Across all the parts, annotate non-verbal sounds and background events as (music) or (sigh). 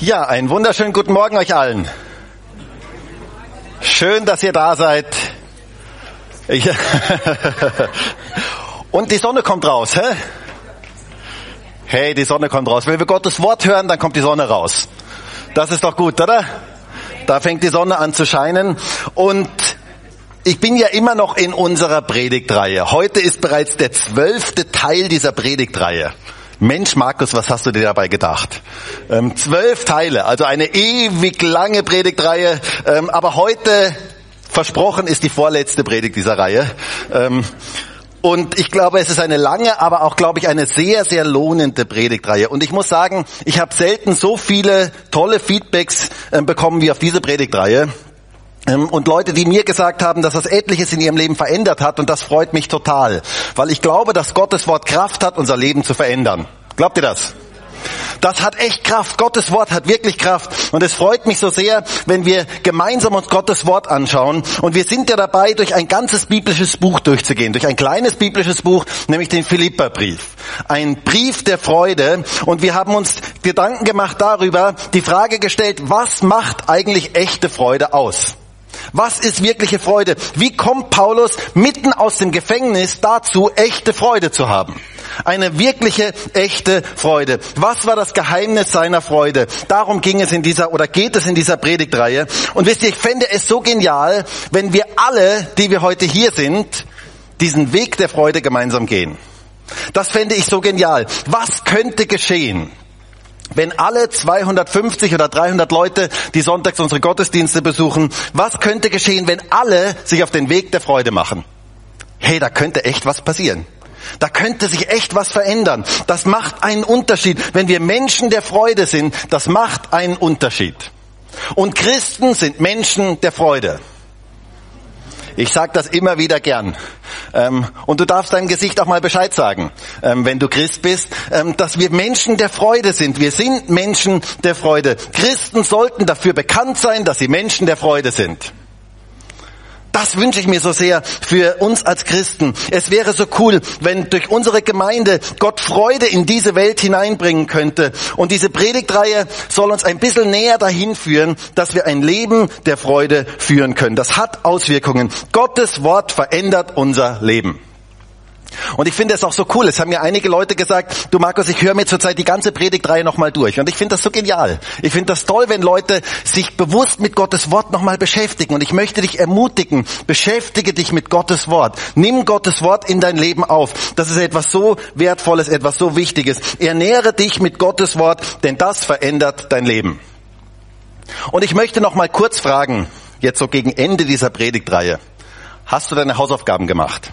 Ja, einen wunderschönen guten Morgen euch allen. Schön, dass ihr da seid. Ich (laughs) Und die Sonne kommt raus, hä? Hey, die Sonne kommt raus. Wenn wir Gottes Wort hören, dann kommt die Sonne raus. Das ist doch gut, oder? Da fängt die Sonne an zu scheinen. Und ich bin ja immer noch in unserer Predigtreihe. Heute ist bereits der zwölfte Teil dieser Predigtreihe. Mensch, Markus, was hast du dir dabei gedacht? Ähm, zwölf Teile, also eine ewig lange Predigtreihe. Ähm, aber heute, versprochen, ist die vorletzte Predigt dieser Reihe. Ähm, und ich glaube, es ist eine lange, aber auch, glaube ich, eine sehr, sehr lohnende Predigtreihe. Und ich muss sagen, ich habe selten so viele tolle Feedbacks äh, bekommen wie auf diese Predigtreihe. Ähm, und Leute, die mir gesagt haben, dass das etliches in ihrem Leben verändert hat, und das freut mich total, weil ich glaube, dass Gottes Wort Kraft hat, unser Leben zu verändern. Glaubt ihr das? Das hat echt Kraft. Gottes Wort hat wirklich Kraft. Und es freut mich so sehr, wenn wir gemeinsam uns Gottes Wort anschauen. Und wir sind ja dabei, durch ein ganzes biblisches Buch durchzugehen. Durch ein kleines biblisches Buch, nämlich den Philipperbrief. Ein Brief der Freude. Und wir haben uns Gedanken gemacht darüber, die Frage gestellt, was macht eigentlich echte Freude aus? Was ist wirkliche Freude? Wie kommt Paulus mitten aus dem Gefängnis dazu, echte Freude zu haben? Eine wirkliche, echte Freude. Was war das Geheimnis seiner Freude? Darum ging es in dieser, oder geht es in dieser Predigtreihe. Und wisst ihr, ich fände es so genial, wenn wir alle, die wir heute hier sind, diesen Weg der Freude gemeinsam gehen. Das fände ich so genial. Was könnte geschehen? Wenn alle 250 oder 300 Leute, die sonntags unsere Gottesdienste besuchen, was könnte geschehen, wenn alle sich auf den Weg der Freude machen? Hey, da könnte echt was passieren. Da könnte sich echt was verändern. Das macht einen Unterschied. Wenn wir Menschen der Freude sind, das macht einen Unterschied. Und Christen sind Menschen der Freude. Ich sage das immer wieder gern. Ähm, und du darfst deinem Gesicht auch mal Bescheid sagen, ähm, wenn du Christ bist, ähm, dass wir Menschen der Freude sind. Wir sind Menschen der Freude. Christen sollten dafür bekannt sein, dass sie Menschen der Freude sind. Das wünsche ich mir so sehr für uns als Christen. Es wäre so cool, wenn durch unsere Gemeinde Gott Freude in diese Welt hineinbringen könnte. Und diese Predigtreihe soll uns ein bisschen näher dahin führen, dass wir ein Leben der Freude führen können. Das hat Auswirkungen. Gottes Wort verändert unser Leben. Und ich finde es auch so cool. Es haben mir einige Leute gesagt, du Markus, ich höre mir zurzeit die ganze Predigtreihe nochmal durch. Und ich finde das so genial. Ich finde das toll, wenn Leute sich bewusst mit Gottes Wort nochmal beschäftigen. Und ich möchte dich ermutigen, beschäftige dich mit Gottes Wort. Nimm Gottes Wort in dein Leben auf. Das ist etwas so Wertvolles, etwas so Wichtiges. Ernähre dich mit Gottes Wort, denn das verändert dein Leben. Und ich möchte nochmal kurz fragen, jetzt so gegen Ende dieser Predigtreihe. Hast du deine Hausaufgaben gemacht?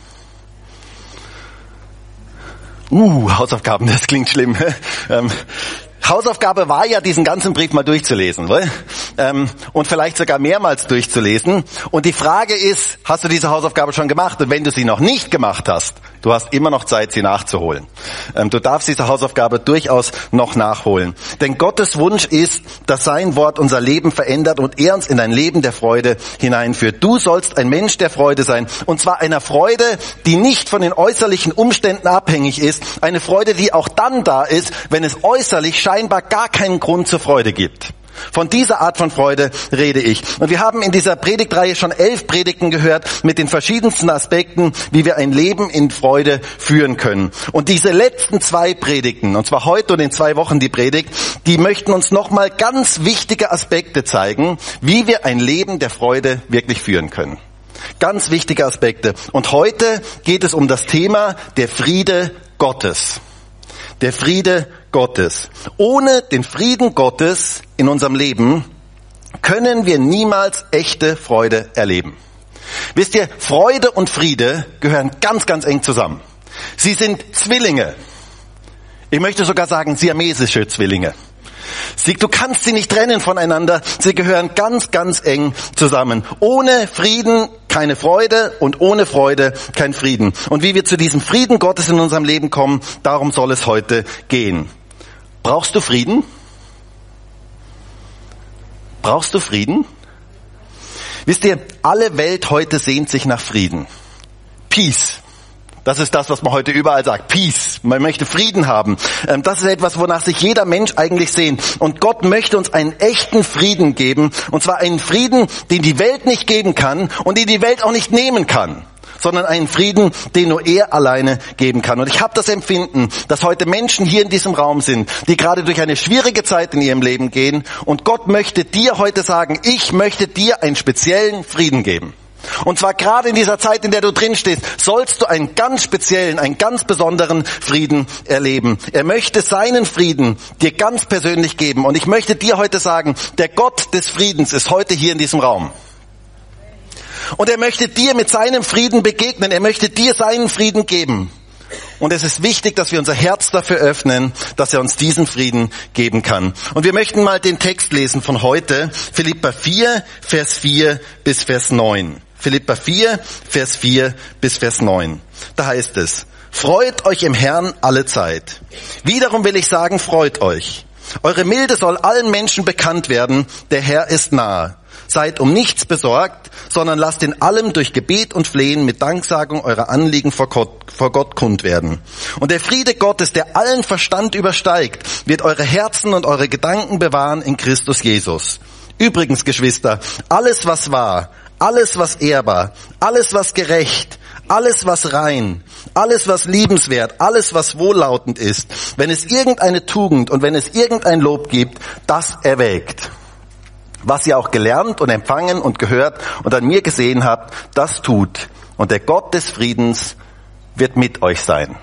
Uh, Hausaufgaben, das klingt schlimm. (laughs) ähm, Hausaufgabe war ja, diesen ganzen Brief mal durchzulesen ähm, und vielleicht sogar mehrmals durchzulesen. Und die Frage ist, hast du diese Hausaufgabe schon gemacht? Und wenn du sie noch nicht gemacht hast, du hast immer noch Zeit, sie nachzuholen. Ähm, du darfst diese Hausaufgabe durchaus noch nachholen. Denn Gottes Wunsch ist, dass sein Wort unser Leben verändert und er uns in ein Leben der Freude hineinführt. Du sollst ein Mensch der Freude sein. Und zwar einer Freude, die nicht von den äußerlichen Umständen abhängig ist. Eine Freude, die auch dann da ist, wenn es äußerlich scheint, scheinbar gar keinen Grund zur Freude gibt. Von dieser Art von Freude rede ich. Und wir haben in dieser Predigtreihe schon elf Predigten gehört mit den verschiedensten Aspekten, wie wir ein Leben in Freude führen können. Und diese letzten zwei Predigten, und zwar heute und in zwei Wochen die Predigt, die möchten uns nochmal ganz wichtige Aspekte zeigen, wie wir ein Leben der Freude wirklich führen können. Ganz wichtige Aspekte. Und heute geht es um das Thema der Friede Gottes. Der Friede Gottes. Ohne den Frieden Gottes in unserem Leben können wir niemals echte Freude erleben. Wisst ihr, Freude und Friede gehören ganz, ganz eng zusammen. Sie sind Zwillinge. Ich möchte sogar sagen, siamesische Zwillinge. Sie, du kannst sie nicht trennen voneinander. Sie gehören ganz, ganz eng zusammen. Ohne Frieden keine Freude und ohne Freude kein Frieden. Und wie wir zu diesem Frieden Gottes in unserem Leben kommen, darum soll es heute gehen. Brauchst du Frieden? Brauchst du Frieden? Wisst ihr, alle Welt heute sehnt sich nach Frieden. Peace. Das ist das, was man heute überall sagt. Peace. Man möchte Frieden haben. Ähm, das ist etwas, wonach sich jeder Mensch eigentlich sehnt. Und Gott möchte uns einen echten Frieden geben. Und zwar einen Frieden, den die Welt nicht geben kann und den die Welt auch nicht nehmen kann sondern einen Frieden, den nur er alleine geben kann. Und ich habe das Empfinden, dass heute Menschen hier in diesem Raum sind, die gerade durch eine schwierige Zeit in ihrem Leben gehen. Und Gott möchte dir heute sagen, ich möchte dir einen speziellen Frieden geben. Und zwar gerade in dieser Zeit, in der du drin stehst, sollst du einen ganz speziellen, einen ganz besonderen Frieden erleben. Er möchte seinen Frieden dir ganz persönlich geben. Und ich möchte dir heute sagen, der Gott des Friedens ist heute hier in diesem Raum. Und er möchte dir mit seinem Frieden begegnen. Er möchte dir seinen Frieden geben. Und es ist wichtig, dass wir unser Herz dafür öffnen, dass er uns diesen Frieden geben kann. Und wir möchten mal den Text lesen von heute, Philippa 4, Vers 4 bis Vers 9. Philippa 4, Vers 4 bis Vers 9. Da heißt es, freut euch im Herrn alle Zeit. Wiederum will ich sagen, freut euch. Eure Milde soll allen Menschen bekannt werden, der Herr ist nahe. Seid um nichts besorgt, sondern lasst in allem durch Gebet und Flehen mit Danksagung eure Anliegen vor Gott, vor Gott kund werden. Und der Friede Gottes, der allen Verstand übersteigt, wird eure Herzen und eure Gedanken bewahren in Christus Jesus. Übrigens, Geschwister, alles was wahr, alles was ehrbar, alles was gerecht, alles was rein, alles was liebenswert, alles was wohllautend ist, wenn es irgendeine Tugend und wenn es irgendein Lob gibt, das erwägt. Was ihr auch gelernt und empfangen und gehört und an mir gesehen habt, das tut. Und der Gott des Friedens wird mit euch sein.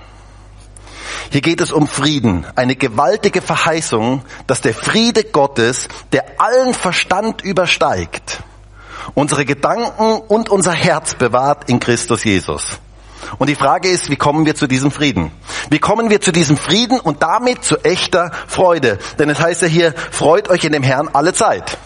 Hier geht es um Frieden, eine gewaltige Verheißung, dass der Friede Gottes, der allen Verstand übersteigt, unsere Gedanken und unser Herz bewahrt in Christus Jesus. Und die Frage ist, wie kommen wir zu diesem Frieden? Wie kommen wir zu diesem Frieden und damit zu echter Freude? Denn es heißt ja hier, freut euch in dem Herrn alle Zeit.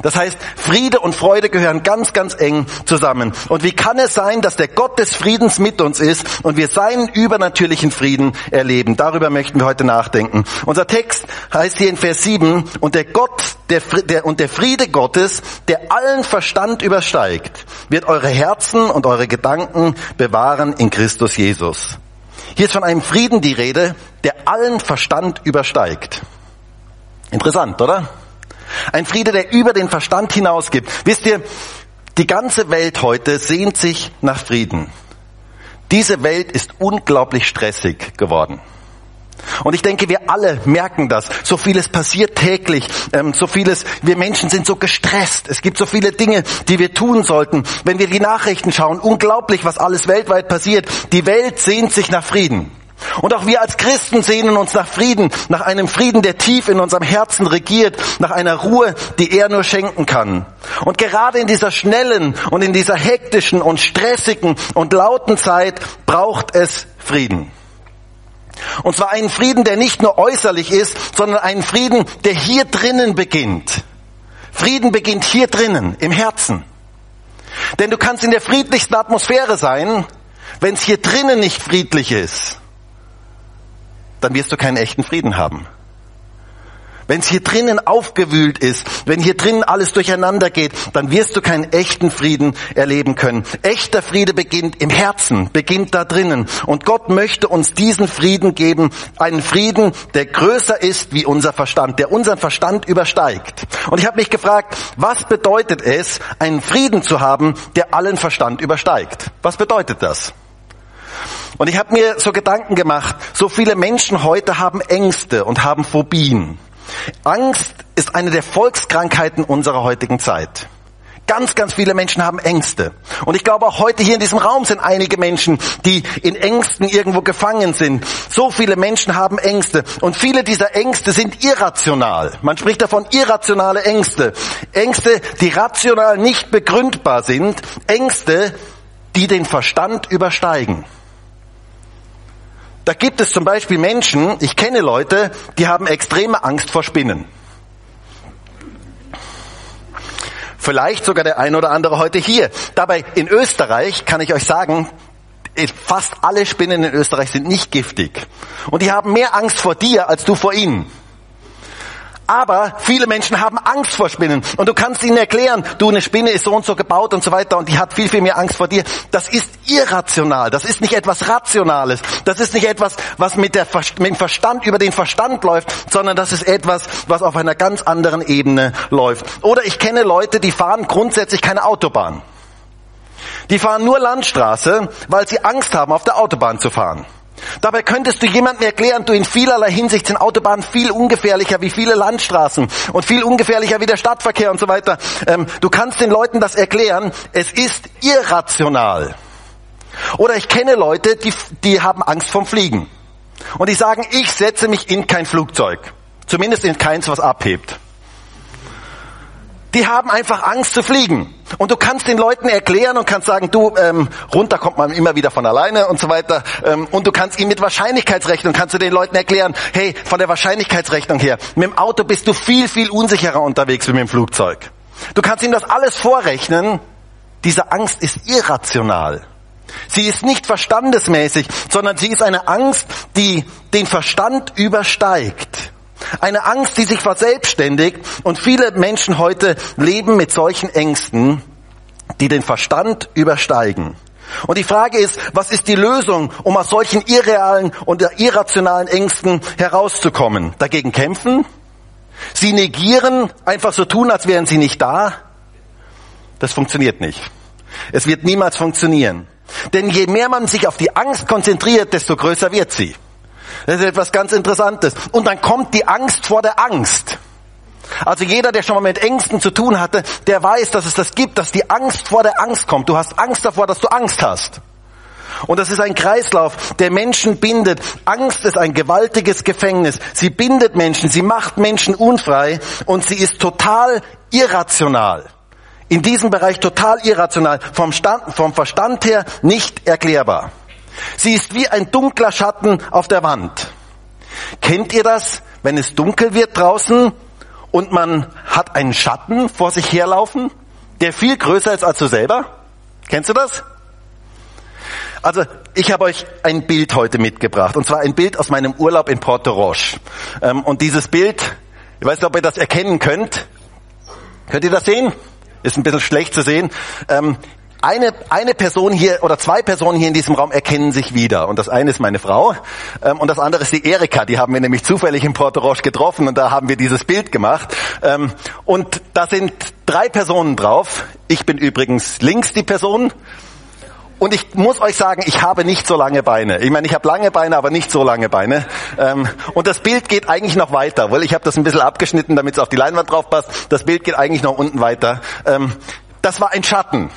Das heißt, Friede und Freude gehören ganz, ganz eng zusammen. Und wie kann es sein, dass der Gott des Friedens mit uns ist und wir seinen übernatürlichen Frieden erleben? Darüber möchten wir heute nachdenken. Unser Text heißt hier in Vers 7, und der Gott der, der, und der Friede Gottes, der allen Verstand übersteigt, wird eure Herzen und eure Gedanken bewahren in Christus Jesus. Hier ist von einem Frieden die Rede, der allen Verstand übersteigt. Interessant, oder? Ein Friede, der über den Verstand hinausgibt. Wisst ihr, die ganze Welt heute sehnt sich nach Frieden. Diese Welt ist unglaublich stressig geworden. Und ich denke, wir alle merken das. So vieles passiert täglich. Ähm, so vieles, wir Menschen sind so gestresst. Es gibt so viele Dinge, die wir tun sollten. Wenn wir die Nachrichten schauen, unglaublich, was alles weltweit passiert. Die Welt sehnt sich nach Frieden. Und auch wir als Christen sehnen uns nach Frieden, nach einem Frieden, der tief in unserem Herzen regiert, nach einer Ruhe, die er nur schenken kann. Und gerade in dieser schnellen und in dieser hektischen und stressigen und lauten Zeit braucht es Frieden. Und zwar einen Frieden, der nicht nur äußerlich ist, sondern einen Frieden, der hier drinnen beginnt. Frieden beginnt hier drinnen, im Herzen. Denn du kannst in der friedlichsten Atmosphäre sein, wenn es hier drinnen nicht friedlich ist dann wirst du keinen echten Frieden haben. Wenn es hier drinnen aufgewühlt ist, wenn hier drinnen alles durcheinander geht, dann wirst du keinen echten Frieden erleben können. Echter Friede beginnt im Herzen, beginnt da drinnen. Und Gott möchte uns diesen Frieden geben, einen Frieden, der größer ist wie unser Verstand, der unseren Verstand übersteigt. Und ich habe mich gefragt, was bedeutet es, einen Frieden zu haben, der allen Verstand übersteigt? Was bedeutet das? Und ich habe mir so Gedanken gemacht, so viele Menschen heute haben Ängste und haben Phobien. Angst ist eine der Volkskrankheiten unserer heutigen Zeit. Ganz, ganz viele Menschen haben Ängste. Und ich glaube auch heute hier in diesem Raum sind einige Menschen, die in Ängsten irgendwo gefangen sind. So viele Menschen haben Ängste. Und viele dieser Ängste sind irrational. Man spricht davon irrationale Ängste. Ängste, die rational nicht begründbar sind. Ängste, die den Verstand übersteigen. Da gibt es zum Beispiel Menschen, ich kenne Leute, die haben extreme Angst vor Spinnen. Vielleicht sogar der ein oder andere heute hier. Dabei in Österreich kann ich euch sagen, fast alle Spinnen in Österreich sind nicht giftig. Und die haben mehr Angst vor dir als du vor ihnen. Aber viele Menschen haben Angst vor Spinnen. Und du kannst ihnen erklären, du, eine Spinne ist so und so gebaut und so weiter und die hat viel, viel mehr Angst vor dir. Das ist irrational. Das ist nicht etwas Rationales. Das ist nicht etwas, was mit, der, mit dem Verstand über den Verstand läuft, sondern das ist etwas, was auf einer ganz anderen Ebene läuft. Oder ich kenne Leute, die fahren grundsätzlich keine Autobahn. Die fahren nur Landstraße, weil sie Angst haben, auf der Autobahn zu fahren. Dabei könntest du jemandem erklären, du in vielerlei Hinsicht sind Autobahnen viel ungefährlicher wie viele Landstraßen und viel ungefährlicher wie der Stadtverkehr und so weiter. Ähm, du kannst den Leuten das erklären. Es ist irrational. Oder ich kenne Leute, die, die haben Angst vom Fliegen. Und die sagen, ich setze mich in kein Flugzeug. Zumindest in keins, was abhebt. Die haben einfach Angst zu fliegen. Und du kannst den Leuten erklären und kannst sagen, du, ähm, runter kommt man immer wieder von alleine und so weiter. Ähm, und du kannst ihm mit Wahrscheinlichkeitsrechnung, kannst du den Leuten erklären, hey, von der Wahrscheinlichkeitsrechnung her, mit dem Auto bist du viel, viel unsicherer unterwegs wie mit dem Flugzeug. Du kannst ihm das alles vorrechnen. Diese Angst ist irrational. Sie ist nicht verstandesmäßig, sondern sie ist eine Angst, die den Verstand übersteigt. Eine Angst, die sich verselbstständigt und viele Menschen heute leben mit solchen Ängsten, die den Verstand übersteigen. Und die Frage ist, was ist die Lösung, um aus solchen irrealen und irrationalen Ängsten herauszukommen? Dagegen kämpfen? Sie negieren, einfach so tun, als wären sie nicht da? Das funktioniert nicht. Es wird niemals funktionieren. Denn je mehr man sich auf die Angst konzentriert, desto größer wird sie. Das ist etwas ganz Interessantes. Und dann kommt die Angst vor der Angst. Also jeder, der schon mal mit Ängsten zu tun hatte, der weiß, dass es das gibt, dass die Angst vor der Angst kommt. Du hast Angst davor, dass du Angst hast. Und das ist ein Kreislauf, der Menschen bindet. Angst ist ein gewaltiges Gefängnis. Sie bindet Menschen, sie macht Menschen unfrei und sie ist total irrational. In diesem Bereich total irrational, vom, Stand, vom Verstand her nicht erklärbar. Sie ist wie ein dunkler Schatten auf der Wand. Kennt ihr das, wenn es dunkel wird draußen und man hat einen Schatten vor sich herlaufen, der viel größer ist als du selber? Kennst du das? Also ich habe euch ein Bild heute mitgebracht, und zwar ein Bild aus meinem Urlaub in Porto Roche. Ähm, und dieses Bild, ich weiß nicht, ob ihr das erkennen könnt. Könnt ihr das sehen? Ist ein bisschen schlecht zu sehen. Eine, eine Person hier oder zwei Personen hier in diesem Raum erkennen sich wieder. Und das eine ist meine Frau ähm, und das andere ist die Erika. Die haben wir nämlich zufällig in Porto Roche getroffen und da haben wir dieses Bild gemacht. Ähm, und da sind drei Personen drauf. Ich bin übrigens links die Person. Und ich muss euch sagen, ich habe nicht so lange Beine. Ich meine, ich habe lange Beine, aber nicht so lange Beine. Ähm, und das Bild geht eigentlich noch weiter, weil ich habe das ein bisschen abgeschnitten, damit es auf die Leinwand drauf passt. Das Bild geht eigentlich noch unten weiter. Ähm, das war ein Schatten.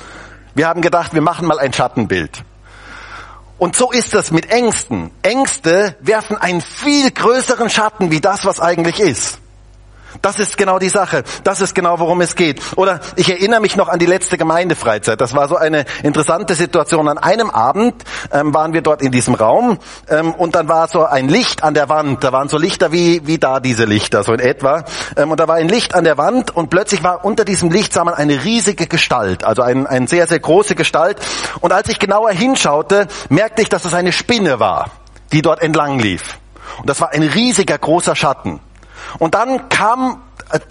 Wir haben gedacht, wir machen mal ein Schattenbild. Und so ist es mit Ängsten. Ängste werfen einen viel größeren Schatten wie das, was eigentlich ist. Das ist genau die Sache. Das ist genau, worum es geht. Oder ich erinnere mich noch an die letzte Gemeindefreizeit. Das war so eine interessante Situation. An einem Abend ähm, waren wir dort in diesem Raum ähm, und dann war so ein Licht an der Wand. Da waren so Lichter wie, wie da diese Lichter, so in etwa. Ähm, und da war ein Licht an der Wand und plötzlich war unter diesem Licht sah man eine riesige Gestalt, also ein, eine sehr, sehr große Gestalt. Und als ich genauer hinschaute, merkte ich, dass es eine Spinne war, die dort entlang lief. Und das war ein riesiger großer Schatten. Und dann kam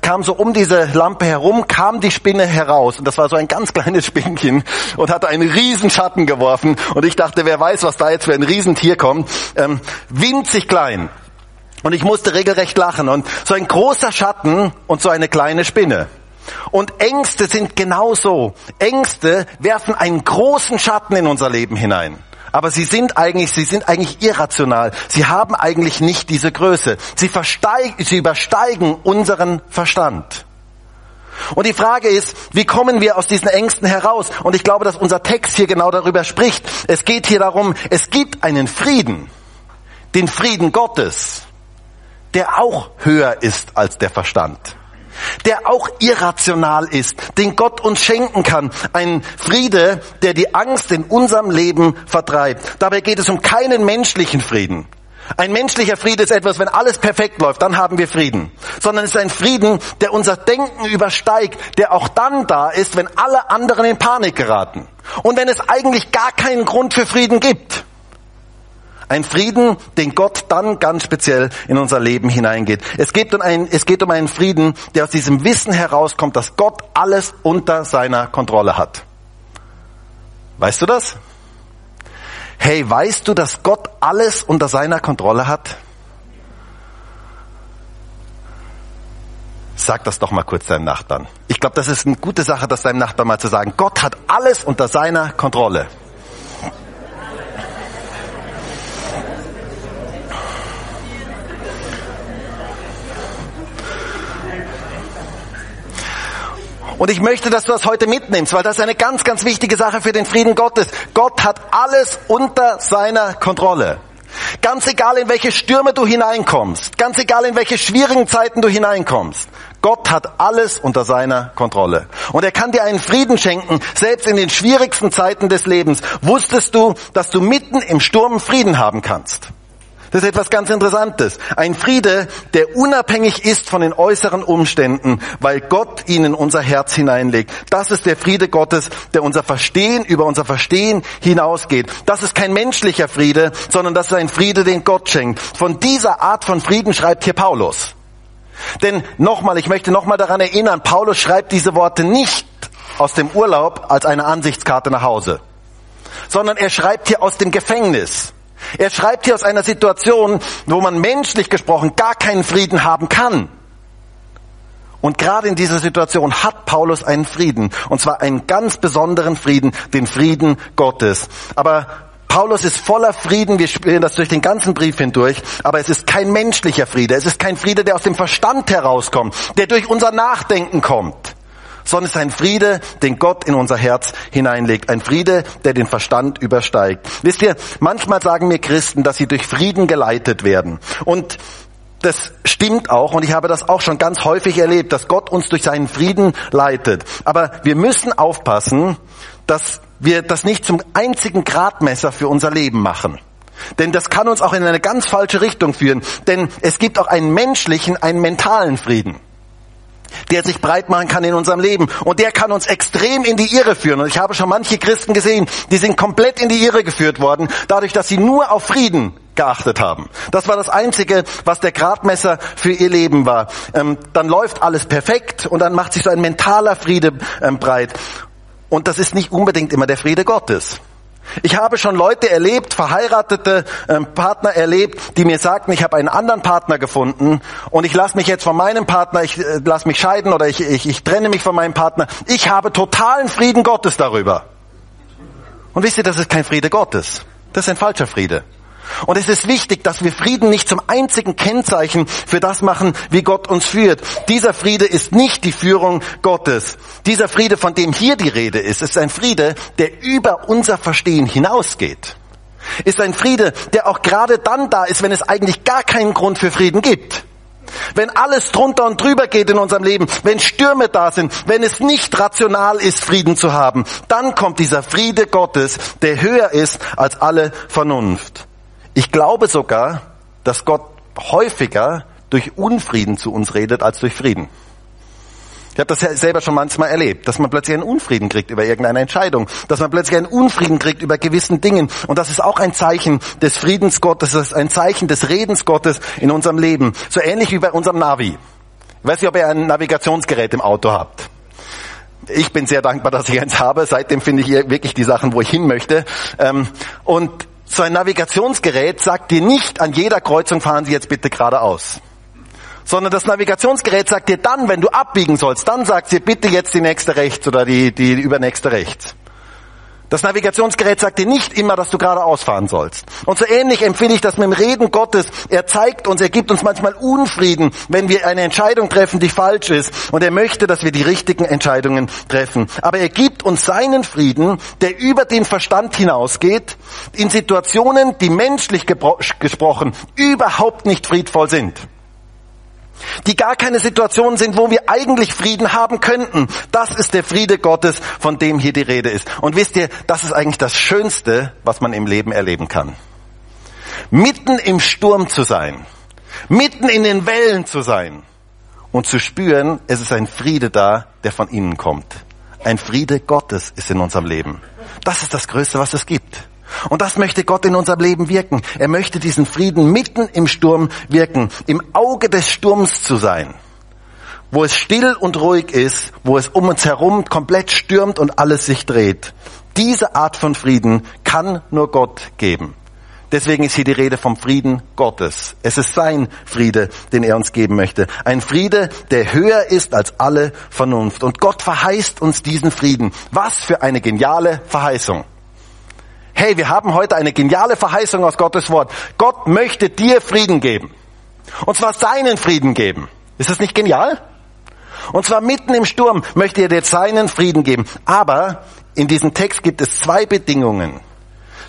kam so um diese Lampe herum, kam die Spinne heraus. Und das war so ein ganz (laughs) kleines Spinnchen und hatte einen riesen Schatten geworfen. Und ich dachte, wer weiß, was da jetzt für ein Riesentier kommt. Ähm, winzig klein. Und ich musste regelrecht lachen. Und so ein großer Schatten und so eine kleine Spinne. Und Ängste sind genauso. Ängste werfen einen großen Schatten in unser Leben hinein. Aber sie sind eigentlich, sie sind eigentlich irrational. Sie haben eigentlich nicht diese Größe. Sie, sie übersteigen unseren Verstand. Und die Frage ist, wie kommen wir aus diesen Ängsten heraus? Und ich glaube, dass unser Text hier genau darüber spricht. Es geht hier darum, es gibt einen Frieden, den Frieden Gottes, der auch höher ist als der Verstand der auch irrational ist, den Gott uns schenken kann. Ein Friede, der die Angst in unserem Leben vertreibt. Dabei geht es um keinen menschlichen Frieden. Ein menschlicher Friede ist etwas, wenn alles perfekt läuft, dann haben wir Frieden. Sondern es ist ein Frieden, der unser Denken übersteigt, der auch dann da ist, wenn alle anderen in Panik geraten. Und wenn es eigentlich gar keinen Grund für Frieden gibt. Ein Frieden, den Gott dann ganz speziell in unser Leben hineingeht. Es geht, um einen, es geht um einen Frieden, der aus diesem Wissen herauskommt, dass Gott alles unter seiner Kontrolle hat. Weißt du das? Hey, weißt du, dass Gott alles unter seiner Kontrolle hat? Sag das doch mal kurz deinem Nachbarn. Ich glaube, das ist eine gute Sache, das deinem Nachbarn mal zu sagen. Gott hat alles unter seiner Kontrolle. Und ich möchte, dass du das heute mitnimmst, weil das ist eine ganz, ganz wichtige Sache für den Frieden Gottes. Gott hat alles unter seiner Kontrolle. Ganz egal, in welche Stürme du hineinkommst, ganz egal, in welche schwierigen Zeiten du hineinkommst, Gott hat alles unter seiner Kontrolle. Und er kann dir einen Frieden schenken, selbst in den schwierigsten Zeiten des Lebens. Wusstest du, dass du mitten im Sturm Frieden haben kannst? Das ist etwas ganz Interessantes. Ein Friede, der unabhängig ist von den äußeren Umständen, weil Gott ihn in unser Herz hineinlegt. Das ist der Friede Gottes, der unser Verstehen über unser Verstehen hinausgeht. Das ist kein menschlicher Friede, sondern das ist ein Friede, den Gott schenkt. Von dieser Art von Frieden schreibt hier Paulus. Denn nochmal, ich möchte nochmal daran erinnern, Paulus schreibt diese Worte nicht aus dem Urlaub als eine Ansichtskarte nach Hause, sondern er schreibt hier aus dem Gefängnis. Er schreibt hier aus einer Situation, wo man menschlich gesprochen gar keinen Frieden haben kann. Und gerade in dieser Situation hat Paulus einen Frieden. Und zwar einen ganz besonderen Frieden, den Frieden Gottes. Aber Paulus ist voller Frieden, wir spielen das durch den ganzen Brief hindurch, aber es ist kein menschlicher Friede, es ist kein Friede, der aus dem Verstand herauskommt, der durch unser Nachdenken kommt sondern es ist ein Friede, den Gott in unser Herz hineinlegt. Ein Friede, der den Verstand übersteigt. Wisst ihr, manchmal sagen mir Christen, dass sie durch Frieden geleitet werden. Und das stimmt auch und ich habe das auch schon ganz häufig erlebt, dass Gott uns durch seinen Frieden leitet. Aber wir müssen aufpassen, dass wir das nicht zum einzigen Gradmesser für unser Leben machen. Denn das kann uns auch in eine ganz falsche Richtung führen. Denn es gibt auch einen menschlichen, einen mentalen Frieden der sich breit machen kann in unserem Leben. Und der kann uns extrem in die Irre führen. Und ich habe schon manche Christen gesehen, die sind komplett in die Irre geführt worden, dadurch, dass sie nur auf Frieden geachtet haben. Das war das Einzige, was der Gradmesser für ihr Leben war. Ähm, dann läuft alles perfekt und dann macht sich so ein mentaler Friede ähm, breit. Und das ist nicht unbedingt immer der Friede Gottes. Ich habe schon Leute erlebt, verheiratete äh, Partner erlebt, die mir sagten, ich habe einen anderen Partner gefunden und ich lasse mich jetzt von meinem Partner, ich äh, lasse mich scheiden oder ich, ich, ich trenne mich von meinem Partner. Ich habe totalen Frieden Gottes darüber. Und wisst ihr, das ist kein Friede Gottes. Das ist ein falscher Friede. Und es ist wichtig, dass wir Frieden nicht zum einzigen Kennzeichen für das machen, wie Gott uns führt. Dieser Friede ist nicht die Führung Gottes. Dieser Friede, von dem hier die Rede ist, ist ein Friede, der über unser Verstehen hinausgeht. Ist ein Friede, der auch gerade dann da ist, wenn es eigentlich gar keinen Grund für Frieden gibt. Wenn alles drunter und drüber geht in unserem Leben, wenn Stürme da sind, wenn es nicht rational ist, Frieden zu haben, dann kommt dieser Friede Gottes, der höher ist als alle Vernunft. Ich glaube sogar, dass Gott häufiger durch Unfrieden zu uns redet als durch Frieden. Ich habe das selber schon manchmal erlebt, dass man plötzlich einen Unfrieden kriegt über irgendeine Entscheidung, dass man plötzlich einen Unfrieden kriegt über gewissen Dingen. Und das ist auch ein Zeichen des Friedens Gottes, das ist ein Zeichen des Redens Gottes in unserem Leben. So ähnlich wie bei unserem Navi. Ich weiß nicht, ob ihr ein Navigationsgerät im Auto habt. Ich bin sehr dankbar, dass ich eins habe. Seitdem finde ich wirklich die Sachen, wo ich hin möchte. Ähm, und so ein Navigationsgerät sagt dir nicht, an jeder Kreuzung fahren Sie jetzt bitte geradeaus. Sondern das Navigationsgerät sagt dir dann, wenn du abbiegen sollst, dann sagt sie bitte jetzt die nächste rechts oder die, die übernächste rechts. Das Navigationsgerät sagt dir nicht immer, dass du geradeaus fahren sollst. Und so ähnlich empfinde ich das mit dem Reden Gottes. Er zeigt uns, er gibt uns manchmal Unfrieden, wenn wir eine Entscheidung treffen, die falsch ist. Und er möchte, dass wir die richtigen Entscheidungen treffen. Aber er gibt uns seinen Frieden, der über den Verstand hinausgeht, in Situationen, die menschlich gesprochen überhaupt nicht friedvoll sind die gar keine Situation sind, wo wir eigentlich Frieden haben könnten. Das ist der Friede Gottes, von dem hier die Rede ist. Und wisst ihr, das ist eigentlich das Schönste, was man im Leben erleben kann. Mitten im Sturm zu sein, mitten in den Wellen zu sein und zu spüren, es ist ein Friede da, der von innen kommt. Ein Friede Gottes ist in unserem Leben. Das ist das Größte, was es gibt. Und das möchte Gott in unserem Leben wirken. Er möchte diesen Frieden mitten im Sturm wirken, im Auge des Sturms zu sein, wo es still und ruhig ist, wo es um uns herum komplett stürmt und alles sich dreht. Diese Art von Frieden kann nur Gott geben. Deswegen ist hier die Rede vom Frieden Gottes. Es ist sein Friede, den er uns geben möchte. Ein Friede, der höher ist als alle Vernunft. Und Gott verheißt uns diesen Frieden. Was für eine geniale Verheißung. Hey, wir haben heute eine geniale Verheißung aus Gottes Wort. Gott möchte dir Frieden geben. Und zwar seinen Frieden geben. Ist das nicht genial? Und zwar mitten im Sturm möchte er dir seinen Frieden geben. Aber in diesem Text gibt es zwei Bedingungen.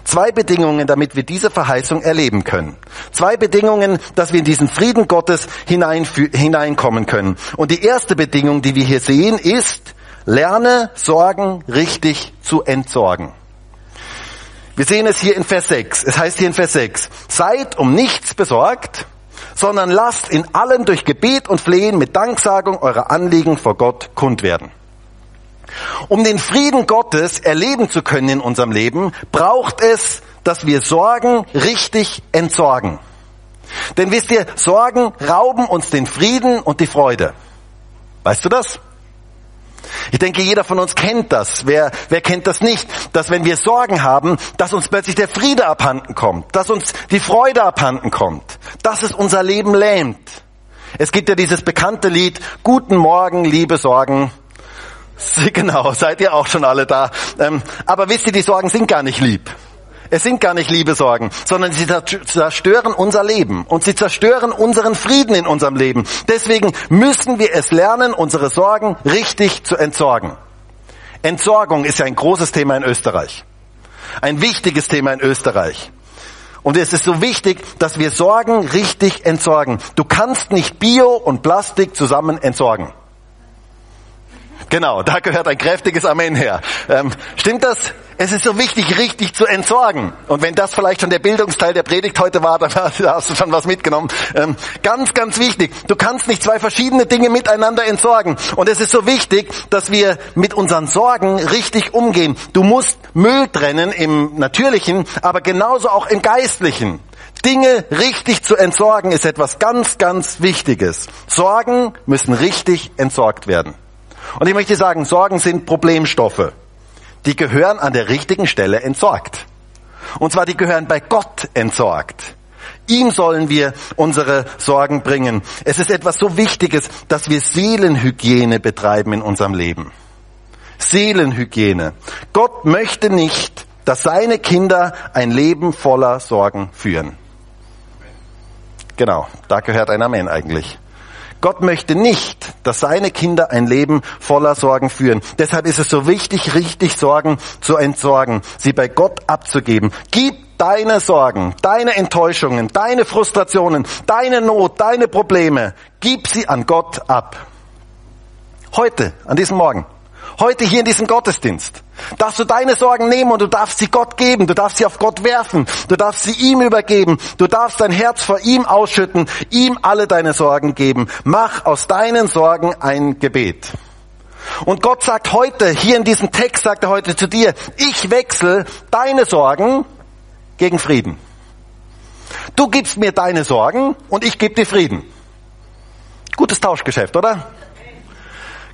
Zwei Bedingungen, damit wir diese Verheißung erleben können. Zwei Bedingungen, dass wir in diesen Frieden Gottes hineinkommen können. Und die erste Bedingung, die wir hier sehen, ist, lerne Sorgen richtig zu entsorgen. Wir sehen es hier in Vers 6. Es heißt hier in Vers 6, seid um nichts besorgt, sondern lasst in allem durch Gebet und Flehen mit Danksagung eure Anliegen vor Gott kund werden. Um den Frieden Gottes erleben zu können in unserem Leben, braucht es, dass wir Sorgen richtig entsorgen. Denn wisst ihr, Sorgen rauben uns den Frieden und die Freude. Weißt du das? Ich denke, jeder von uns kennt das. Wer, wer kennt das nicht? Dass wenn wir Sorgen haben, dass uns plötzlich der Friede abhanden kommt, dass uns die Freude abhanden kommt, dass es unser Leben lähmt. Es gibt ja dieses bekannte Lied, Guten Morgen, liebe Sorgen, (laughs) Genau, seid ihr auch schon alle da. Ähm, aber wisst ihr, die Sorgen sind gar nicht lieb. Es sind gar nicht liebe Sorgen, sondern sie zerstören unser Leben und sie zerstören unseren Frieden in unserem Leben. Deswegen müssen wir es lernen, unsere Sorgen richtig zu entsorgen. Entsorgung ist ja ein großes Thema in Österreich. Ein wichtiges Thema in Österreich. Und es ist so wichtig, dass wir Sorgen richtig entsorgen. Du kannst nicht Bio und Plastik zusammen entsorgen. Genau, da gehört ein kräftiges Amen her. Ähm, stimmt das? Es ist so wichtig, richtig zu entsorgen. Und wenn das vielleicht schon der Bildungsteil der Predigt heute war, dann (laughs) hast du schon was mitgenommen. Ähm, ganz, ganz wichtig. Du kannst nicht zwei verschiedene Dinge miteinander entsorgen. Und es ist so wichtig, dass wir mit unseren Sorgen richtig umgehen. Du musst Müll trennen im Natürlichen, aber genauso auch im Geistlichen. Dinge richtig zu entsorgen ist etwas ganz, ganz Wichtiges. Sorgen müssen richtig entsorgt werden. Und ich möchte sagen, Sorgen sind Problemstoffe. Die gehören an der richtigen Stelle entsorgt. Und zwar, die gehören bei Gott entsorgt. Ihm sollen wir unsere Sorgen bringen. Es ist etwas so Wichtiges, dass wir Seelenhygiene betreiben in unserem Leben. Seelenhygiene. Gott möchte nicht, dass seine Kinder ein Leben voller Sorgen führen. Genau, da gehört ein Amen eigentlich. Gott möchte nicht, dass seine Kinder ein Leben voller Sorgen führen. Deshalb ist es so wichtig, richtig Sorgen zu entsorgen, sie bei Gott abzugeben. Gib deine Sorgen, deine Enttäuschungen, deine Frustrationen, deine Not, deine Probleme, gib sie an Gott ab. Heute, an diesem Morgen. Heute hier in diesem Gottesdienst. Darfst du deine Sorgen nehmen und du darfst sie Gott geben. Du darfst sie auf Gott werfen. Du darfst sie ihm übergeben. Du darfst dein Herz vor ihm ausschütten, ihm alle deine Sorgen geben. Mach aus deinen Sorgen ein Gebet. Und Gott sagt heute, hier in diesem Text sagt er heute zu dir, ich wechsle deine Sorgen gegen Frieden. Du gibst mir deine Sorgen und ich gebe dir Frieden. Gutes Tauschgeschäft, oder?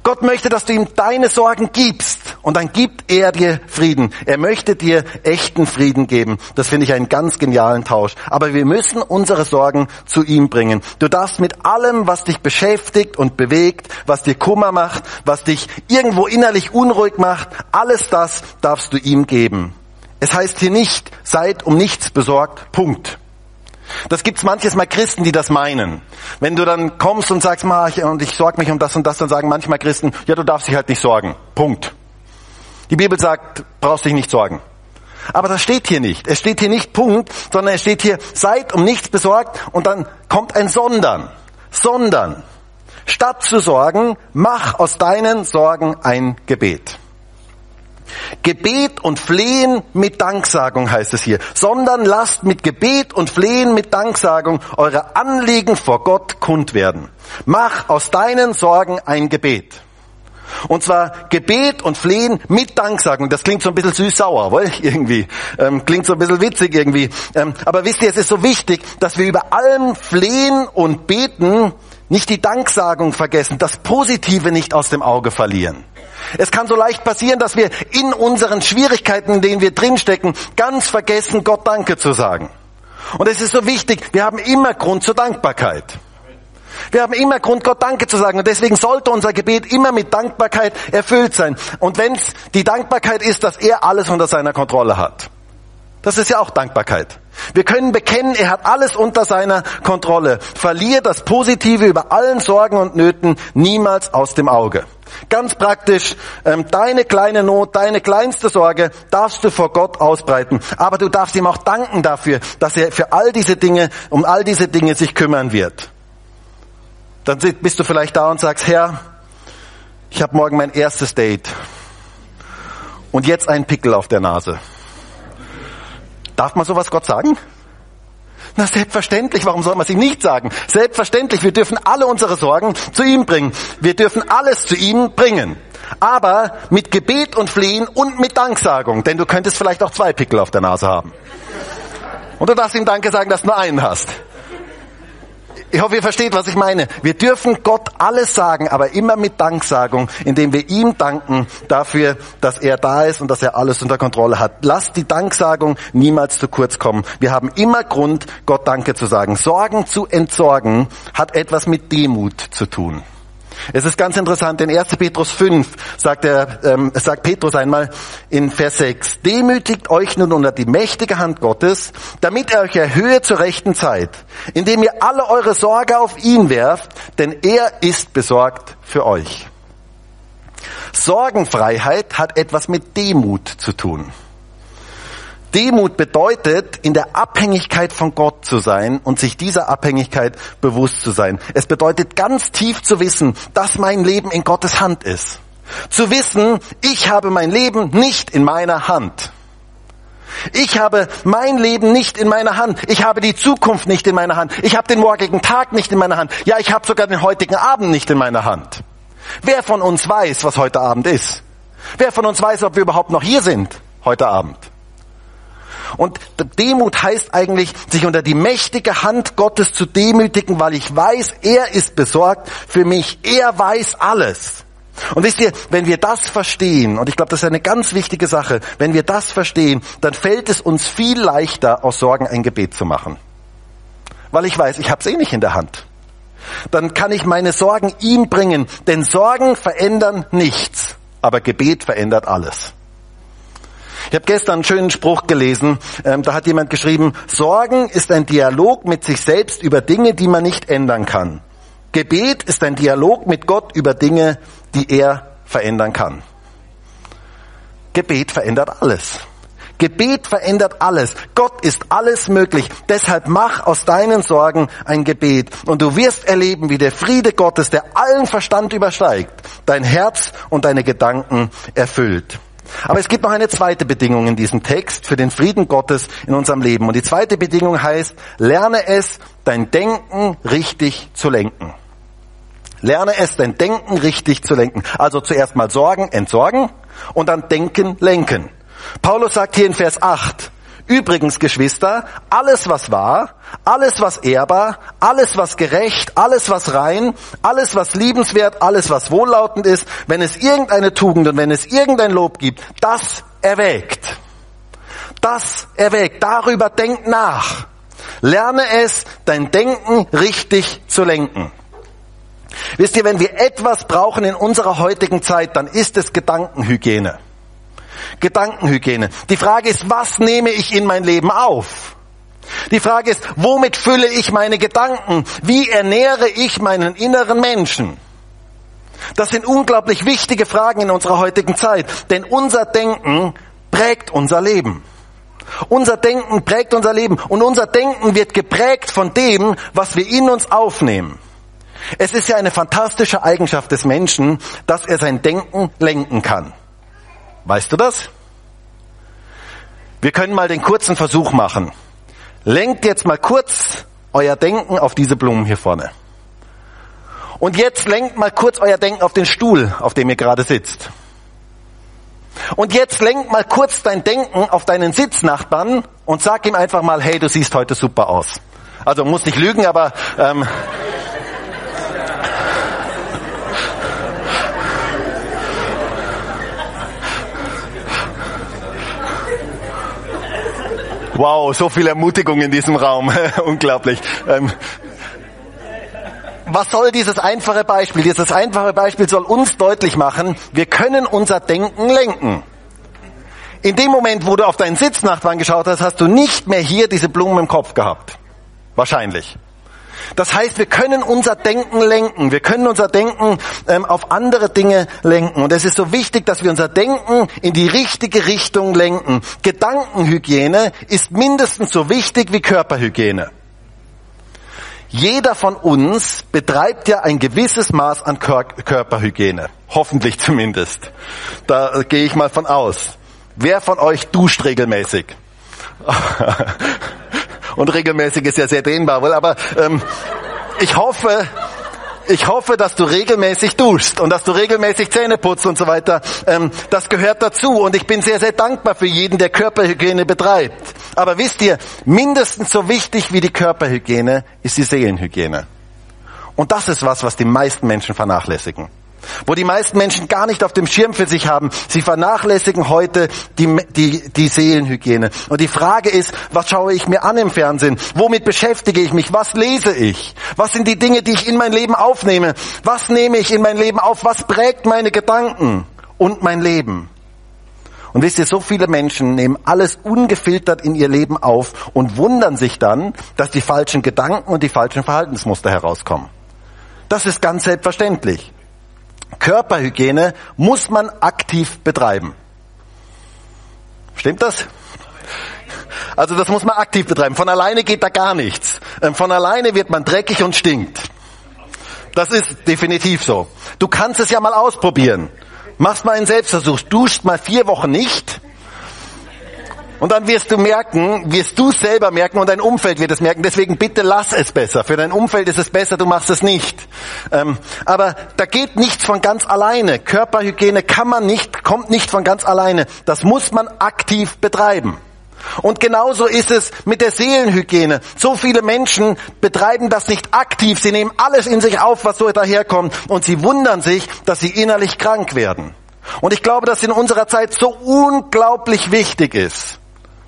Gott möchte, dass du ihm deine Sorgen gibst und dann gibt er dir Frieden. Er möchte dir echten Frieden geben. Das finde ich einen ganz genialen Tausch. Aber wir müssen unsere Sorgen zu ihm bringen. Du darfst mit allem, was dich beschäftigt und bewegt, was dir Kummer macht, was dich irgendwo innerlich unruhig macht, alles das darfst du ihm geben. Es heißt hier nicht, seid um nichts besorgt, Punkt. Das gibt's manches Mal Christen, die das meinen. Wenn du dann kommst und sagst, Ma, ich, und ich sorge mich um das und das, dann sagen manchmal Christen, ja, du darfst dich halt nicht sorgen. Punkt. Die Bibel sagt, brauchst dich nicht sorgen. Aber das steht hier nicht. Es steht hier nicht Punkt, sondern es steht hier, seid um nichts besorgt und dann kommt ein Sondern. Sondern. Statt zu sorgen, mach aus deinen Sorgen ein Gebet. Gebet und Flehen mit Danksagung heißt es hier, sondern lasst mit Gebet und Flehen mit Danksagung eure Anliegen vor Gott kund werden. Mach aus deinen Sorgen ein Gebet. Und zwar Gebet und Flehen mit Danksagung. Das klingt so ein bisschen süß-sauer, wohl? (laughs) Irgendwie. Ähm, klingt so ein bisschen witzig irgendwie. Ähm, aber wisst ihr, es ist so wichtig, dass wir über allem flehen und beten, nicht die Danksagung vergessen, das Positive nicht aus dem Auge verlieren. Es kann so leicht passieren, dass wir in unseren Schwierigkeiten, in denen wir drinstecken, ganz vergessen, Gott Danke zu sagen. Und es ist so wichtig, wir haben immer Grund zur Dankbarkeit. Wir haben immer Grund, Gott Danke zu sagen. Und deswegen sollte unser Gebet immer mit Dankbarkeit erfüllt sein. Und wenn es die Dankbarkeit ist, dass er alles unter seiner Kontrolle hat. Das ist ja auch Dankbarkeit. Wir können bekennen, er hat alles unter seiner Kontrolle. Verlier das Positive über allen Sorgen und Nöten niemals aus dem Auge. Ganz praktisch, ähm, deine kleine Not, deine kleinste Sorge darfst du vor Gott ausbreiten. Aber du darfst ihm auch danken dafür, dass er für all diese Dinge, um all diese Dinge sich kümmern wird. Dann bist du vielleicht da und sagst, Herr, ich habe morgen mein erstes Date. Und jetzt ein Pickel auf der Nase. Darf man sowas Gott sagen? Na, selbstverständlich, warum soll man es ihm nicht sagen? Selbstverständlich, wir dürfen alle unsere Sorgen zu ihm bringen. Wir dürfen alles zu ihm bringen. Aber mit Gebet und Flehen und mit Danksagung, denn du könntest vielleicht auch zwei Pickel auf der Nase haben. Und du darfst ihm Danke sagen, dass du nur einen hast. Ich hoffe, ihr versteht, was ich meine. Wir dürfen Gott alles sagen, aber immer mit Danksagung, indem wir ihm danken dafür, dass er da ist und dass er alles unter Kontrolle hat. Lasst die Danksagung niemals zu kurz kommen. Wir haben immer Grund, Gott Danke zu sagen. Sorgen zu entsorgen hat etwas mit Demut zu tun. Es ist ganz interessant, in 1. Petrus 5 sagt, er, ähm, sagt Petrus einmal in Vers 6, demütigt euch nun unter die mächtige Hand Gottes, damit er euch erhöhe zur rechten Zeit, indem ihr alle eure Sorge auf ihn werft, denn er ist besorgt für euch. Sorgenfreiheit hat etwas mit Demut zu tun. Demut bedeutet, in der Abhängigkeit von Gott zu sein und sich dieser Abhängigkeit bewusst zu sein. Es bedeutet ganz tief zu wissen, dass mein Leben in Gottes Hand ist. Zu wissen, ich habe mein Leben nicht in meiner Hand. Ich habe mein Leben nicht in meiner Hand. Ich habe die Zukunft nicht in meiner Hand. Ich habe den morgigen Tag nicht in meiner Hand. Ja, ich habe sogar den heutigen Abend nicht in meiner Hand. Wer von uns weiß, was heute Abend ist? Wer von uns weiß, ob wir überhaupt noch hier sind heute Abend? Und Demut heißt eigentlich, sich unter die mächtige Hand Gottes zu demütigen, weil ich weiß, er ist besorgt für mich. Er weiß alles. Und wisst ihr, wenn wir das verstehen, und ich glaube, das ist eine ganz wichtige Sache, wenn wir das verstehen, dann fällt es uns viel leichter, aus Sorgen ein Gebet zu machen. Weil ich weiß, ich habe es eh nicht in der Hand. Dann kann ich meine Sorgen ihm bringen, denn Sorgen verändern nichts, aber Gebet verändert alles. Ich habe gestern einen schönen Spruch gelesen, ähm, da hat jemand geschrieben, Sorgen ist ein Dialog mit sich selbst über Dinge, die man nicht ändern kann. Gebet ist ein Dialog mit Gott über Dinge, die er verändern kann. Gebet verändert alles. Gebet verändert alles. Gott ist alles möglich. Deshalb mach aus deinen Sorgen ein Gebet. Und du wirst erleben, wie der Friede Gottes, der allen Verstand übersteigt, dein Herz und deine Gedanken erfüllt. Aber es gibt noch eine zweite Bedingung in diesem Text für den Frieden Gottes in unserem Leben. Und die zweite Bedingung heißt, lerne es, dein Denken richtig zu lenken. Lerne es, dein Denken richtig zu lenken. Also zuerst mal Sorgen, entsorgen und dann Denken, lenken. Paulus sagt hier in Vers 8, Übrigens, Geschwister, alles was wahr, alles was ehrbar, alles was gerecht, alles was rein, alles was liebenswert, alles was wohllautend ist, wenn es irgendeine Tugend und wenn es irgendein Lob gibt, das erwägt. Das erwägt. Darüber denk nach. Lerne es, dein Denken richtig zu lenken. Wisst ihr, wenn wir etwas brauchen in unserer heutigen Zeit, dann ist es Gedankenhygiene. Gedankenhygiene. Die Frage ist, was nehme ich in mein Leben auf? Die Frage ist, womit fülle ich meine Gedanken? Wie ernähre ich meinen inneren Menschen? Das sind unglaublich wichtige Fragen in unserer heutigen Zeit, denn unser Denken prägt unser Leben. Unser Denken prägt unser Leben und unser Denken wird geprägt von dem, was wir in uns aufnehmen. Es ist ja eine fantastische Eigenschaft des Menschen, dass er sein Denken lenken kann. Weißt du das? Wir können mal den kurzen Versuch machen. Lenkt jetzt mal kurz euer Denken auf diese Blumen hier vorne. Und jetzt lenkt mal kurz euer Denken auf den Stuhl, auf dem ihr gerade sitzt. Und jetzt lenk mal kurz dein Denken auf deinen Sitznachbarn und sag ihm einfach mal, hey, du siehst heute super aus. Also muss nicht lügen, aber ähm, Wow, so viel Ermutigung in diesem Raum. (laughs) Unglaublich. Ähm, was soll dieses einfache Beispiel? Dieses einfache Beispiel soll uns deutlich machen, wir können unser Denken lenken. In dem Moment, wo du auf deinen Sitznachbarn geschaut hast, hast du nicht mehr hier diese Blumen im Kopf gehabt. Wahrscheinlich. Das heißt, wir können unser Denken lenken. Wir können unser Denken ähm, auf andere Dinge lenken. Und es ist so wichtig, dass wir unser Denken in die richtige Richtung lenken. Gedankenhygiene ist mindestens so wichtig wie Körperhygiene. Jeder von uns betreibt ja ein gewisses Maß an Körperhygiene. Hoffentlich zumindest. Da gehe ich mal von aus. Wer von euch duscht regelmäßig? (laughs) Und regelmäßig ist ja sehr dehnbar, wohl, aber ähm, ich hoffe, ich hoffe, dass du regelmäßig duschst und dass du regelmäßig Zähne putzt und so weiter. Ähm, das gehört dazu und ich bin sehr, sehr dankbar für jeden, der Körperhygiene betreibt. Aber wisst ihr, mindestens so wichtig wie die Körperhygiene ist die Seelenhygiene. Und das ist was, was die meisten Menschen vernachlässigen wo die meisten Menschen gar nicht auf dem Schirm für sich haben. Sie vernachlässigen heute die, die, die Seelenhygiene. Und die Frage ist, was schaue ich mir an im Fernsehen? Womit beschäftige ich mich? Was lese ich? Was sind die Dinge, die ich in mein Leben aufnehme? Was nehme ich in mein Leben auf? Was prägt meine Gedanken und mein Leben? Und wisst ihr, so viele Menschen nehmen alles ungefiltert in ihr Leben auf und wundern sich dann, dass die falschen Gedanken und die falschen Verhaltensmuster herauskommen. Das ist ganz selbstverständlich. Körperhygiene muss man aktiv betreiben. Stimmt das? Also das muss man aktiv betreiben. Von alleine geht da gar nichts. Ähm, von alleine wird man dreckig und stinkt. Das ist definitiv so. Du kannst es ja mal ausprobieren. Machst mal einen Selbstversuch. Duscht mal vier Wochen nicht und dann wirst du merken, wirst du selber merken und dein Umfeld wird es merken. Deswegen bitte lass es besser. Für dein Umfeld ist es besser, du machst es nicht. Ähm, aber da geht nichts von ganz alleine. Körperhygiene kann man nicht, kommt nicht von ganz alleine. Das muss man aktiv betreiben. Und genauso ist es mit der Seelenhygiene. So viele Menschen betreiben das nicht aktiv. Sie nehmen alles in sich auf, was so daherkommt. Und sie wundern sich, dass sie innerlich krank werden. Und ich glaube, dass in unserer Zeit so unglaublich wichtig ist,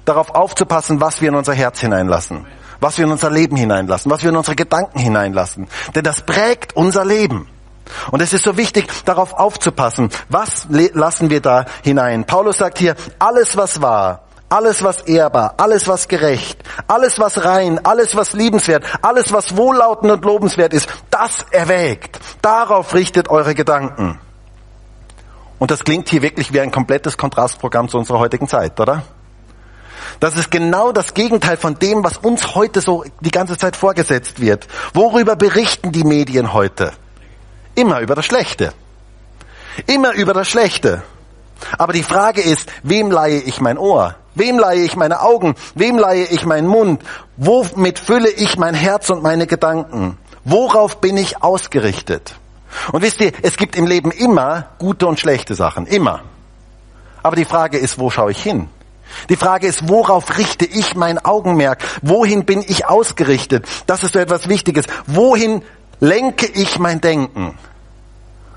darauf aufzupassen, was wir in unser Herz hineinlassen, was wir in unser Leben hineinlassen, was wir in unsere Gedanken hineinlassen. Denn das prägt unser Leben. Und es ist so wichtig, darauf aufzupassen, was lassen wir da hinein. Paulus sagt hier, alles was wahr, alles was ehrbar, alles was gerecht, alles was rein, alles was liebenswert, alles was wohllautend und lobenswert ist, das erwägt. Darauf richtet eure Gedanken. Und das klingt hier wirklich wie ein komplettes Kontrastprogramm zu unserer heutigen Zeit, oder? Das ist genau das Gegenteil von dem, was uns heute so die ganze Zeit vorgesetzt wird. Worüber berichten die Medien heute? Immer über das Schlechte. Immer über das Schlechte. Aber die Frage ist, wem leihe ich mein Ohr? Wem leihe ich meine Augen? Wem leihe ich meinen Mund? Womit fülle ich mein Herz und meine Gedanken? Worauf bin ich ausgerichtet? Und wisst ihr, es gibt im Leben immer gute und schlechte Sachen. Immer. Aber die Frage ist, wo schaue ich hin? Die Frage ist, worauf richte ich mein Augenmerk? Wohin bin ich ausgerichtet? Das ist so etwas Wichtiges. Wohin lenke ich mein Denken?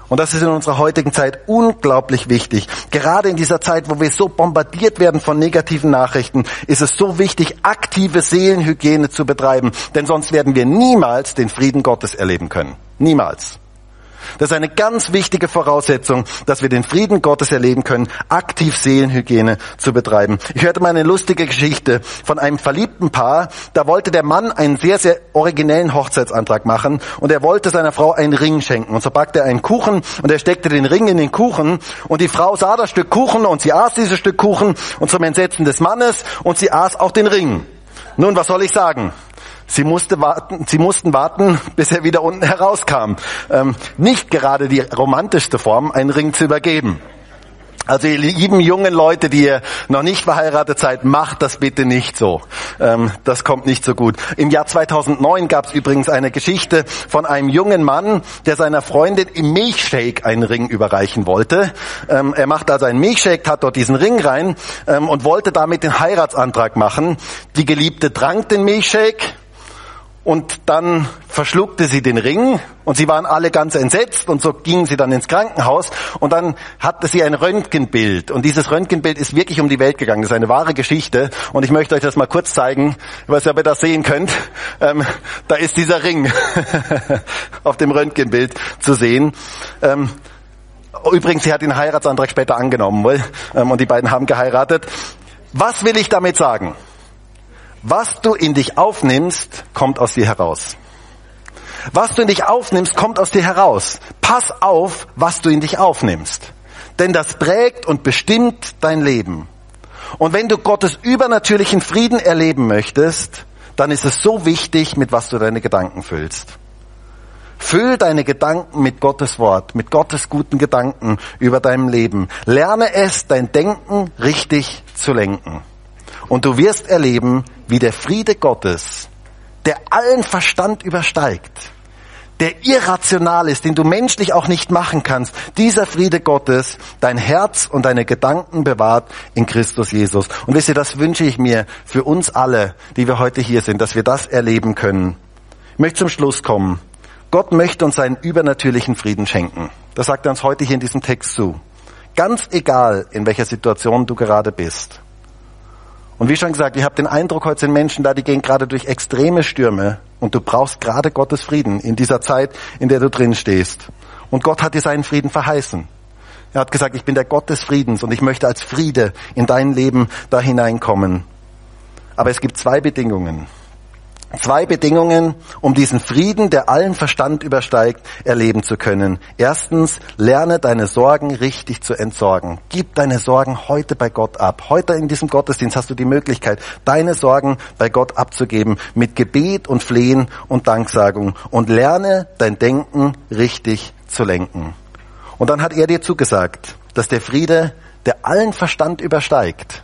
Und das ist in unserer heutigen Zeit unglaublich wichtig. Gerade in dieser Zeit, wo wir so bombardiert werden von negativen Nachrichten, ist es so wichtig, aktive Seelenhygiene zu betreiben. Denn sonst werden wir niemals den Frieden Gottes erleben können. Niemals. Das ist eine ganz wichtige Voraussetzung, dass wir den Frieden Gottes erleben können, aktiv Seelenhygiene zu betreiben. Ich hörte mal eine lustige Geschichte von einem verliebten Paar. Da wollte der Mann einen sehr, sehr originellen Hochzeitsantrag machen und er wollte seiner Frau einen Ring schenken. Und so backte er einen Kuchen und er steckte den Ring in den Kuchen und die Frau sah das Stück Kuchen und sie aß dieses Stück Kuchen und zum Entsetzen des Mannes und sie aß auch den Ring. Nun, was soll ich sagen? Sie, musste warten, sie mussten warten, (laughs) bis er wieder unten herauskam. Ähm, nicht gerade die romantischste Form, einen Ring zu übergeben. Also ihr lieben jungen Leute, die ihr noch nicht verheiratet seid, macht das bitte nicht so. Ähm, das kommt nicht so gut. Im Jahr 2009 gab es übrigens eine Geschichte von einem jungen Mann, der seiner Freundin im Milchshake einen Ring überreichen wollte. Ähm, er macht also einen Milchshake, hat dort diesen Ring rein ähm, und wollte damit den Heiratsantrag machen. Die Geliebte trank den Milchshake und dann verschluckte sie den Ring und sie waren alle ganz entsetzt und so gingen sie dann ins Krankenhaus und dann hatte sie ein Röntgenbild und dieses Röntgenbild ist wirklich um die Welt gegangen. Das ist eine wahre Geschichte und ich möchte euch das mal kurz zeigen, was ihr das sehen könnt. Ähm, da ist dieser Ring (laughs) auf dem Röntgenbild zu sehen. Ähm, übrigens, sie hat den Heiratsantrag später angenommen ähm, und die beiden haben geheiratet. Was will ich damit sagen? Was du in dich aufnimmst, kommt aus dir heraus. Was du in dich aufnimmst, kommt aus dir heraus. Pass auf, was du in dich aufnimmst. Denn das prägt und bestimmt dein Leben. Und wenn du Gottes übernatürlichen Frieden erleben möchtest, dann ist es so wichtig, mit was du deine Gedanken füllst. Füll deine Gedanken mit Gottes Wort, mit Gottes guten Gedanken über deinem Leben. Lerne es, dein Denken richtig zu lenken. Und du wirst erleben, wie der Friede Gottes, der allen Verstand übersteigt, der irrational ist, den du menschlich auch nicht machen kannst, dieser Friede Gottes dein Herz und deine Gedanken bewahrt in Christus Jesus. Und wisst ihr, das wünsche ich mir für uns alle, die wir heute hier sind, dass wir das erleben können. Ich möchte zum Schluss kommen. Gott möchte uns seinen übernatürlichen Frieden schenken. Das sagt er uns heute hier in diesem Text zu. Ganz egal, in welcher Situation du gerade bist. Und wie schon gesagt, ich habe den Eindruck, heute sind Menschen da, die gehen gerade durch extreme Stürme und du brauchst gerade Gottes Frieden in dieser Zeit, in der du drin stehst. Und Gott hat dir seinen Frieden verheißen. Er hat gesagt, ich bin der Gott des Friedens und ich möchte als Friede in dein Leben da hineinkommen. Aber es gibt zwei Bedingungen. Zwei Bedingungen, um diesen Frieden, der allen Verstand übersteigt, erleben zu können. Erstens, lerne deine Sorgen richtig zu entsorgen. Gib deine Sorgen heute bei Gott ab. Heute in diesem Gottesdienst hast du die Möglichkeit, deine Sorgen bei Gott abzugeben mit Gebet und Flehen und Danksagung und lerne dein Denken richtig zu lenken. Und dann hat er dir zugesagt, dass der Friede, der allen Verstand übersteigt,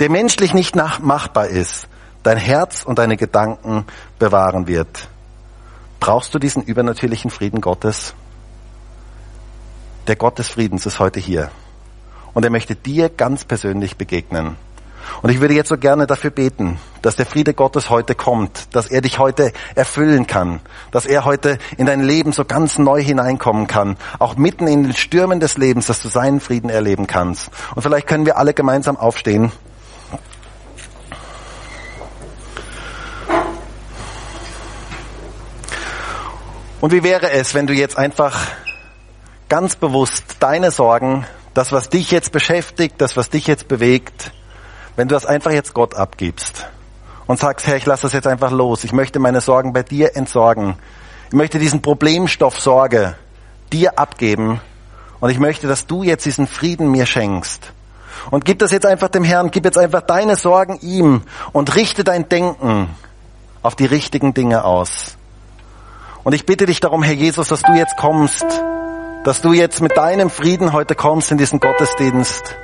der menschlich nicht nachmachbar ist, dein Herz und deine Gedanken bewahren wird. Brauchst du diesen übernatürlichen Frieden Gottes? Der Gott des Friedens ist heute hier. Und er möchte dir ganz persönlich begegnen. Und ich würde jetzt so gerne dafür beten, dass der Friede Gottes heute kommt, dass er dich heute erfüllen kann, dass er heute in dein Leben so ganz neu hineinkommen kann, auch mitten in den Stürmen des Lebens, dass du seinen Frieden erleben kannst. Und vielleicht können wir alle gemeinsam aufstehen. Und wie wäre es, wenn du jetzt einfach ganz bewusst deine Sorgen, das, was dich jetzt beschäftigt, das, was dich jetzt bewegt, wenn du das einfach jetzt Gott abgibst und sagst, Herr, ich lasse das jetzt einfach los. Ich möchte meine Sorgen bei dir entsorgen. Ich möchte diesen Problemstoff Sorge dir abgeben und ich möchte, dass du jetzt diesen Frieden mir schenkst. Und gib das jetzt einfach dem Herrn, gib jetzt einfach deine Sorgen ihm und richte dein Denken auf die richtigen Dinge aus. Und ich bitte dich darum, Herr Jesus, dass du jetzt kommst, dass du jetzt mit deinem Frieden heute kommst in diesen Gottesdienst.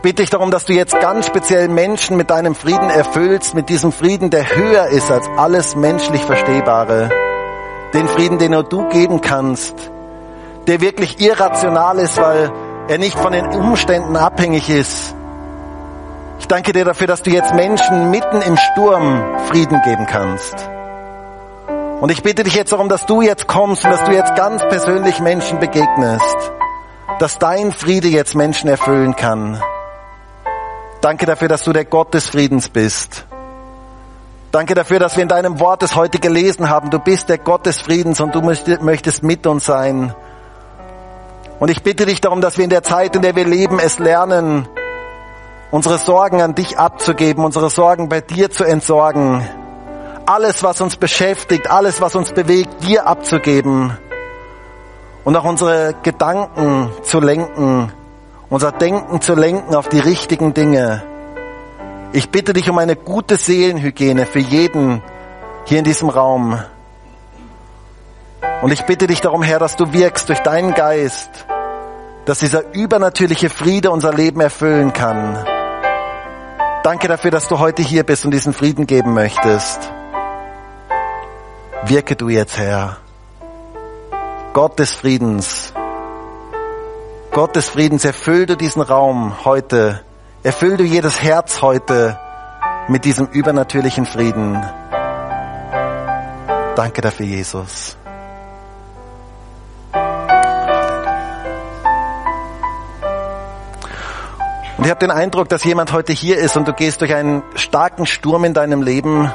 Bitte ich darum, dass du jetzt ganz speziell Menschen mit deinem Frieden erfüllst, mit diesem Frieden, der höher ist als alles menschlich Verstehbare. Den Frieden, den nur du geben kannst, der wirklich irrational ist, weil er nicht von den Umständen abhängig ist. Ich danke dir dafür, dass du jetzt Menschen mitten im Sturm Frieden geben kannst. Und ich bitte dich jetzt darum, dass du jetzt kommst und dass du jetzt ganz persönlich Menschen begegnest, dass dein Friede jetzt Menschen erfüllen kann. Danke dafür, dass du der Gott des Friedens bist. Danke dafür, dass wir in deinem Wort es heute gelesen haben. Du bist der Gott des Friedens und du möchtest mit uns sein. Und ich bitte dich darum, dass wir in der Zeit, in der wir leben, es lernen, unsere Sorgen an dich abzugeben, unsere Sorgen bei dir zu entsorgen alles, was uns beschäftigt, alles, was uns bewegt, dir abzugeben und auch unsere Gedanken zu lenken, unser Denken zu lenken auf die richtigen Dinge. Ich bitte dich um eine gute Seelenhygiene für jeden hier in diesem Raum. Und ich bitte dich darum, Herr, dass du wirkst durch deinen Geist, dass dieser übernatürliche Friede unser Leben erfüllen kann. Danke dafür, dass du heute hier bist und diesen Frieden geben möchtest. Wirke du jetzt, Herr. Gott des Friedens. Gott des Friedens, erfüll du diesen Raum heute. Erfüll du jedes Herz heute mit diesem übernatürlichen Frieden. Danke dafür, Jesus. Und ich habe den Eindruck, dass jemand heute hier ist und du gehst durch einen starken Sturm in deinem Leben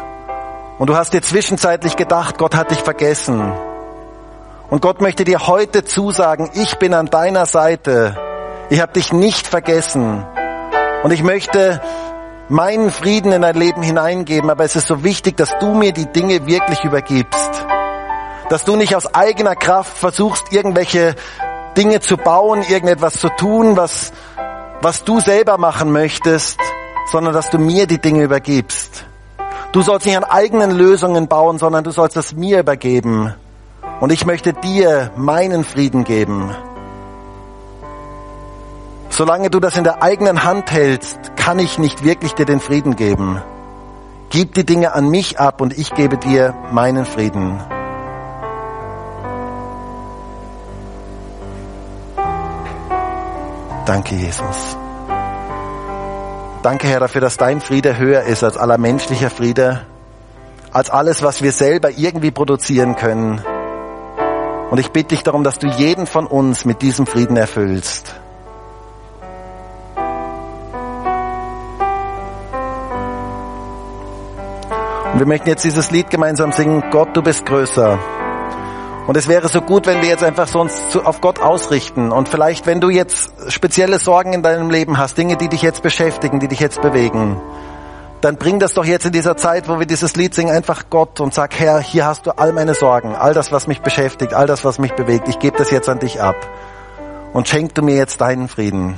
und du hast dir zwischenzeitlich gedacht, Gott hat dich vergessen. Und Gott möchte dir heute zusagen, ich bin an deiner Seite. Ich habe dich nicht vergessen. Und ich möchte meinen Frieden in dein Leben hineingeben, aber es ist so wichtig, dass du mir die Dinge wirklich übergibst. Dass du nicht aus eigener Kraft versuchst, irgendwelche Dinge zu bauen, irgendetwas zu tun, was was du selber machen möchtest, sondern dass du mir die Dinge übergibst. Du sollst nicht an eigenen Lösungen bauen, sondern du sollst es mir übergeben. Und ich möchte dir meinen Frieden geben. Solange du das in der eigenen Hand hältst, kann ich nicht wirklich dir den Frieden geben. Gib die Dinge an mich ab und ich gebe dir meinen Frieden. Danke, Jesus. Danke, Herr, dafür, dass dein Friede höher ist als aller menschlicher Friede, als alles, was wir selber irgendwie produzieren können. Und ich bitte dich darum, dass du jeden von uns mit diesem Frieden erfüllst. Und wir möchten jetzt dieses Lied gemeinsam singen, Gott, du bist größer. Und es wäre so gut, wenn wir jetzt einfach so uns auf Gott ausrichten. Und vielleicht, wenn du jetzt spezielle Sorgen in deinem Leben hast, Dinge, die dich jetzt beschäftigen, die dich jetzt bewegen, dann bring das doch jetzt in dieser Zeit, wo wir dieses Lied singen, einfach Gott und sag, Herr, hier hast du all meine Sorgen, all das, was mich beschäftigt, all das, was mich bewegt. Ich gebe das jetzt an dich ab. Und schenk du mir jetzt deinen Frieden.